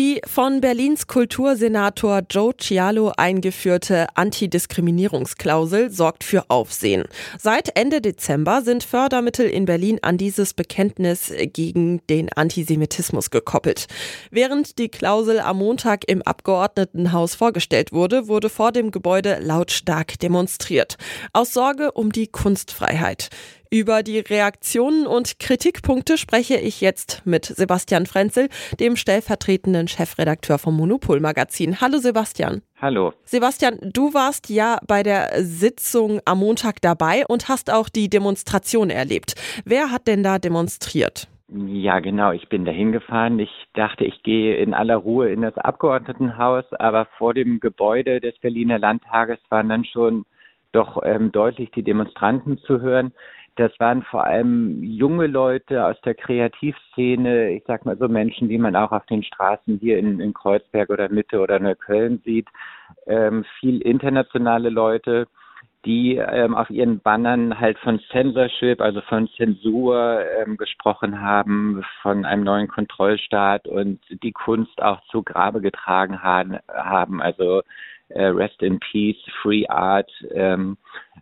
Die von Berlins Kultursenator Joe Cialo eingeführte Antidiskriminierungsklausel sorgt für Aufsehen. Seit Ende Dezember sind Fördermittel in Berlin an dieses Bekenntnis gegen den Antisemitismus gekoppelt. Während die Klausel am Montag im Abgeordnetenhaus vorgestellt wurde, wurde vor dem Gebäude lautstark demonstriert. Aus Sorge um die Kunstfreiheit. Über die Reaktionen und Kritikpunkte spreche ich jetzt mit Sebastian Frenzel, dem stellvertretenden Chefredakteur vom Monopol Magazin. Hallo Sebastian. Hallo. Sebastian, du warst ja bei der Sitzung am Montag dabei und hast auch die Demonstration erlebt. Wer hat denn da demonstriert? Ja, genau. Ich bin dahin gefahren. Ich dachte, ich gehe in aller Ruhe in das Abgeordnetenhaus, aber vor dem Gebäude des Berliner Landtages waren dann schon doch ähm, deutlich die Demonstranten zu hören. Das waren vor allem junge Leute aus der Kreativszene, ich sag mal so Menschen, die man auch auf den Straßen hier in, in Kreuzberg oder Mitte oder Neukölln sieht. Ähm, viel internationale Leute, die ähm, auf ihren Bannern halt von Censorship, also von Zensur ähm, gesprochen haben, von einem neuen Kontrollstaat und die Kunst auch zu Grabe getragen haben. Also äh, Rest in Peace, Free Art. Ähm,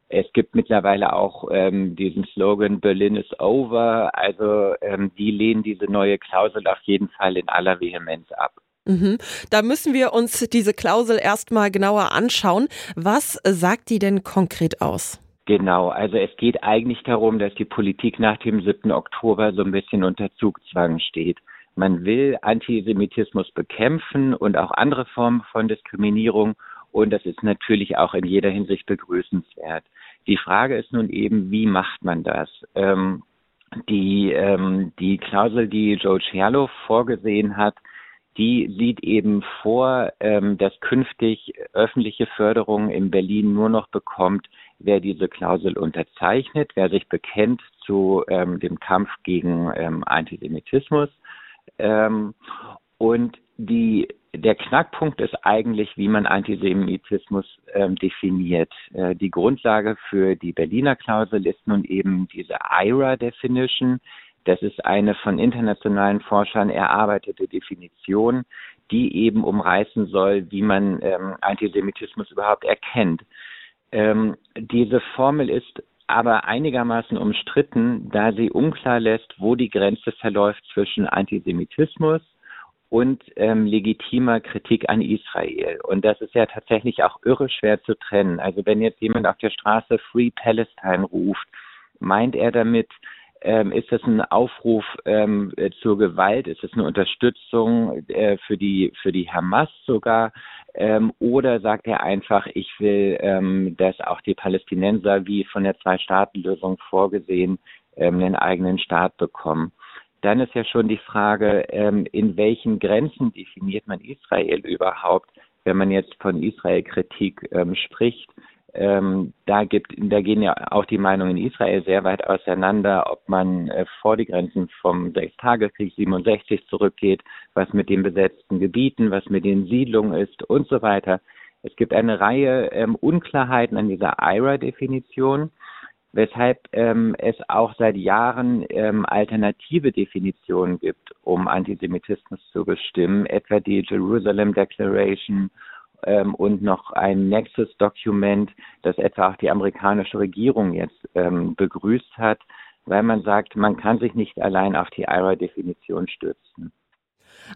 es gibt mittlerweile auch ähm, diesen Slogan Berlin is over. Also ähm, die lehnen diese neue Klausel auf jeden Fall in aller Vehemenz ab. Mhm. Da müssen wir uns diese Klausel erstmal genauer anschauen. Was sagt die denn konkret aus? Genau, also es geht eigentlich darum, dass die Politik nach dem 7. Oktober so ein bisschen unter Zugzwang steht. Man will Antisemitismus bekämpfen und auch andere Formen von Diskriminierung und das ist natürlich auch in jeder Hinsicht begrüßenswert. Die Frage ist nun eben, wie macht man das? Ähm, die, ähm, die Klausel, die Joe Cialo vorgesehen hat, die sieht eben vor, ähm, dass künftig öffentliche Förderung in Berlin nur noch bekommt, wer diese Klausel unterzeichnet, wer sich bekennt zu ähm, dem Kampf gegen ähm, Antisemitismus. Ähm, und die der Knackpunkt ist eigentlich, wie man Antisemitismus ähm, definiert. Äh, die Grundlage für die Berliner Klausel ist nun eben diese IRA-Definition. Das ist eine von internationalen Forschern erarbeitete Definition, die eben umreißen soll, wie man ähm, Antisemitismus überhaupt erkennt. Ähm, diese Formel ist aber einigermaßen umstritten, da sie unklar lässt, wo die Grenze verläuft zwischen Antisemitismus und ähm, legitimer Kritik an Israel. Und das ist ja tatsächlich auch irre schwer zu trennen. Also wenn jetzt jemand auf der Straße Free Palestine ruft, meint er damit, ähm, ist das ein Aufruf ähm, äh, zur Gewalt? Ist das eine Unterstützung äh, für die für die Hamas sogar? Ähm, oder sagt er einfach, ich will, ähm, dass auch die Palästinenser, wie von der Zwei-Staaten-Lösung vorgesehen, ähm, einen eigenen Staat bekommen? Dann ist ja schon die Frage, ähm, in welchen Grenzen definiert man Israel überhaupt, wenn man jetzt von Israel-Kritik spricht. Ähm, da gibt, da gehen ja auch die Meinungen in Israel sehr weit auseinander, ob man äh, vor die Grenzen vom Sechstagekrieg 67 zurückgeht, was mit den besetzten Gebieten, was mit den Siedlungen ist und so weiter. Es gibt eine Reihe ähm, Unklarheiten an dieser IRA-Definition weshalb ähm, es auch seit Jahren ähm, alternative Definitionen gibt, um Antisemitismus zu bestimmen, etwa die Jerusalem Declaration ähm, und noch ein Nexus-Dokument, das etwa auch die amerikanische Regierung jetzt ähm, begrüßt hat, weil man sagt, man kann sich nicht allein auf die IRA-Definition stürzen.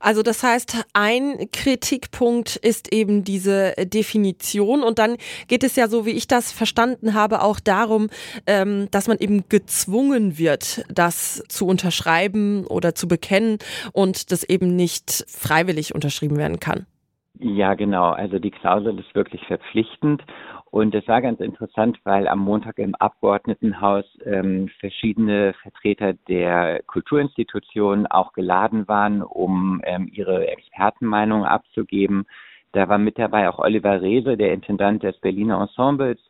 Also das heißt, ein Kritikpunkt ist eben diese Definition und dann geht es ja, so wie ich das verstanden habe, auch darum, ähm, dass man eben gezwungen wird, das zu unterschreiben oder zu bekennen und das eben nicht freiwillig unterschrieben werden kann. Ja, genau. Also die Klausel ist wirklich verpflichtend und es war ganz interessant, weil am Montag im Abgeordnetenhaus ähm, verschiedene Vertreter der Kulturinstitutionen auch geladen waren, um ähm, ihre Expertenmeinung abzugeben. Da war mit dabei auch Oliver Rehse, der Intendant des Berliner Ensembles,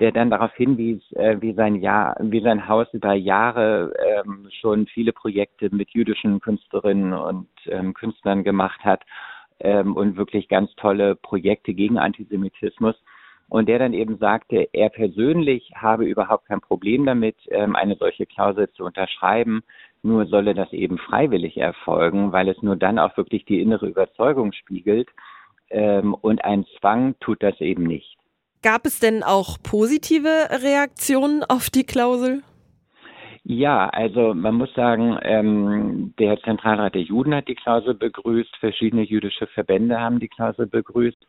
der dann darauf hinwies, äh, wie sein Jahr, wie sein Haus über Jahre ähm, schon viele Projekte mit jüdischen Künstlerinnen und ähm, Künstlern gemacht hat ähm, und wirklich ganz tolle Projekte gegen Antisemitismus. und der dann eben sagte, er persönlich habe überhaupt kein Problem damit, ähm, eine solche Klausel zu unterschreiben, nur solle das eben freiwillig erfolgen, weil es nur dann auch wirklich die innere Überzeugung spiegelt ähm, und ein Zwang tut das eben nicht. Gab es denn auch positive Reaktionen auf die Klausel? Ja, also man muss sagen, ähm, der Zentralrat der Juden hat die Klausel begrüßt, verschiedene jüdische Verbände haben die Klausel begrüßt.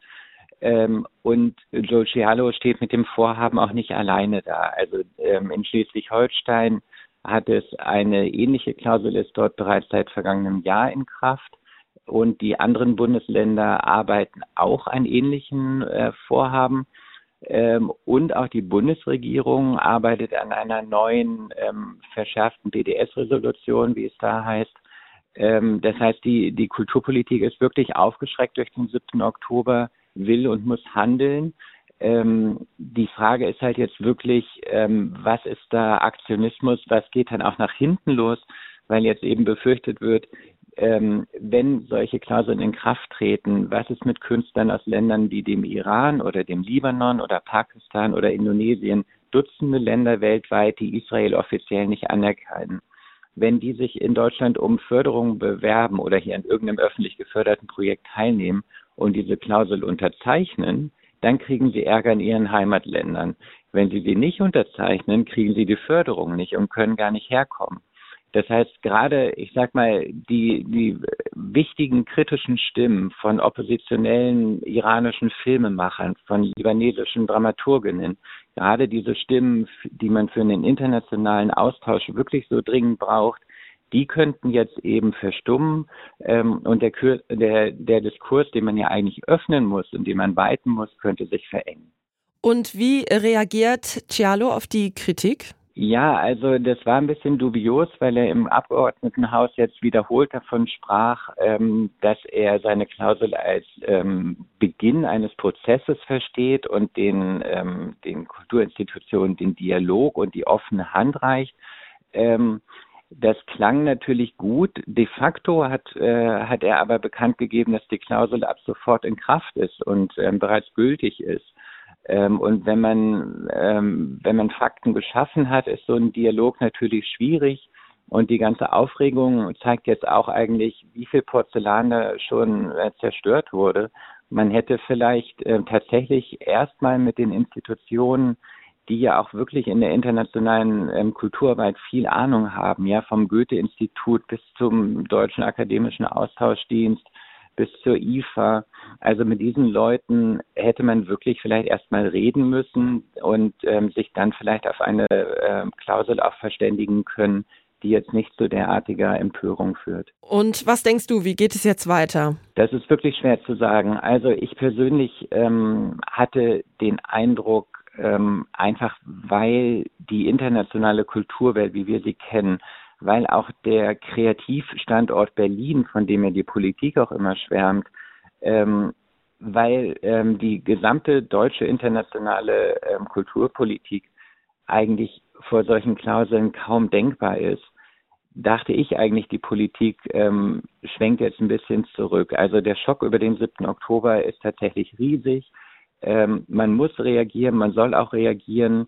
Ähm, und Joe Cialo steht mit dem Vorhaben auch nicht alleine da. Also ähm, in Schleswig-Holstein hat es eine ähnliche Klausel, ist dort bereits seit vergangenem Jahr in Kraft. Und die anderen Bundesländer arbeiten auch an ähnlichen äh, Vorhaben. Ähm, und auch die Bundesregierung arbeitet an einer neuen ähm, verschärften BDS-Resolution, wie es da heißt. Ähm, das heißt, die, die Kulturpolitik ist wirklich aufgeschreckt durch den 7. Oktober, will und muss handeln. Ähm, die Frage ist halt jetzt wirklich, ähm, was ist da Aktionismus, was geht dann auch nach hinten los, weil jetzt eben befürchtet wird, ähm, wenn solche Klauseln in Kraft treten, was ist mit Künstlern aus Ländern wie dem Iran oder dem Libanon oder Pakistan oder Indonesien, Dutzende Länder weltweit, die Israel offiziell nicht anerkennen. Wenn die sich in Deutschland um Förderung bewerben oder hier an irgendeinem öffentlich geförderten Projekt teilnehmen und diese Klausel unterzeichnen, dann kriegen sie Ärger in ihren Heimatländern. Wenn sie sie nicht unterzeichnen, kriegen sie die Förderung nicht und können gar nicht herkommen. Das heißt, gerade, ich sag mal, die, die wichtigen kritischen Stimmen von oppositionellen iranischen Filmemachern, von libanesischen Dramaturginnen, gerade diese Stimmen, die man für einen internationalen Austausch wirklich so dringend braucht, die könnten jetzt eben verstummen ähm, und der, der, der Diskurs, den man ja eigentlich öffnen muss und den man weiten muss, könnte sich verengen. Und wie reagiert Cialo auf die Kritik? Ja, also das war ein bisschen dubios, weil er im Abgeordnetenhaus jetzt wiederholt davon sprach, ähm, dass er seine Klausel als ähm, Beginn eines Prozesses versteht und den, ähm, den Kulturinstitutionen den Dialog und die offene Hand reicht. Ähm, das klang natürlich gut. De facto hat, äh, hat er aber bekannt gegeben, dass die Klausel ab sofort in Kraft ist und ähm, bereits gültig ist. Ähm, und wenn man, ähm, wenn man Fakten geschaffen hat, ist so ein Dialog natürlich schwierig. Und die ganze Aufregung zeigt jetzt auch eigentlich, wie viel Porzellan da schon äh, zerstört wurde. Man hätte vielleicht äh, tatsächlich erstmal mit den Institutionen, die ja auch wirklich in der internationalen ähm, Kulturarbeit viel Ahnung haben, ja, vom Goethe-Institut bis zum Deutschen Akademischen Austauschdienst, bis zur IFA. Also mit diesen Leuten hätte man wirklich vielleicht erstmal reden müssen und ähm, sich dann vielleicht auf eine äh, Klausel auch verständigen können, die jetzt nicht zu derartiger Empörung führt. Und was denkst du, wie geht es jetzt weiter? Das ist wirklich schwer zu sagen. Also ich persönlich ähm, hatte den Eindruck, ähm, einfach weil die internationale Kulturwelt, wie wir sie kennen, weil auch der Kreativstandort Berlin, von dem ja die Politik auch immer schwärmt, ähm, weil ähm, die gesamte deutsche internationale ähm, Kulturpolitik eigentlich vor solchen Klauseln kaum denkbar ist, dachte ich eigentlich, die Politik ähm, schwenkt jetzt ein bisschen zurück. Also der Schock über den 7. Oktober ist tatsächlich riesig. Ähm, man muss reagieren, man soll auch reagieren.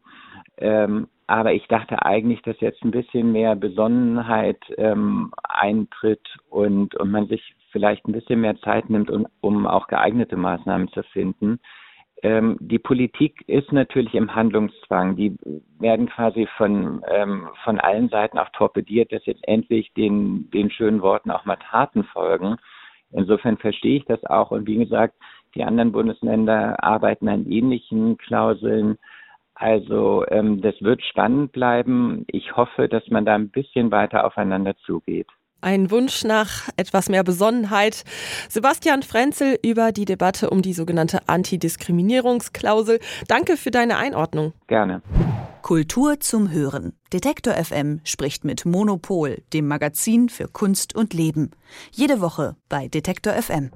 Ähm, aber ich dachte eigentlich, dass jetzt ein bisschen mehr Besonnenheit ähm, eintritt und, und man sich vielleicht ein bisschen mehr Zeit nimmt, um, um auch geeignete Maßnahmen zu finden. Ähm, die Politik ist natürlich im Handlungszwang. Die werden quasi von, ähm, von allen Seiten auch torpediert, dass jetzt endlich den, den schönen Worten auch mal Taten folgen. Insofern verstehe ich das auch. Und wie gesagt, die anderen Bundesländer arbeiten an ähnlichen Klauseln. Also ähm, das wird spannend bleiben. Ich hoffe, dass man da ein bisschen weiter aufeinander zugeht. Ein Wunsch nach etwas mehr Besonnenheit. Sebastian Frenzel über die Debatte um die sogenannte Antidiskriminierungsklausel. Danke für deine Einordnung. Gerne. Kultur zum Hören. Detektor FM spricht mit Monopol, dem Magazin für Kunst und Leben. Jede Woche bei Detektor FM.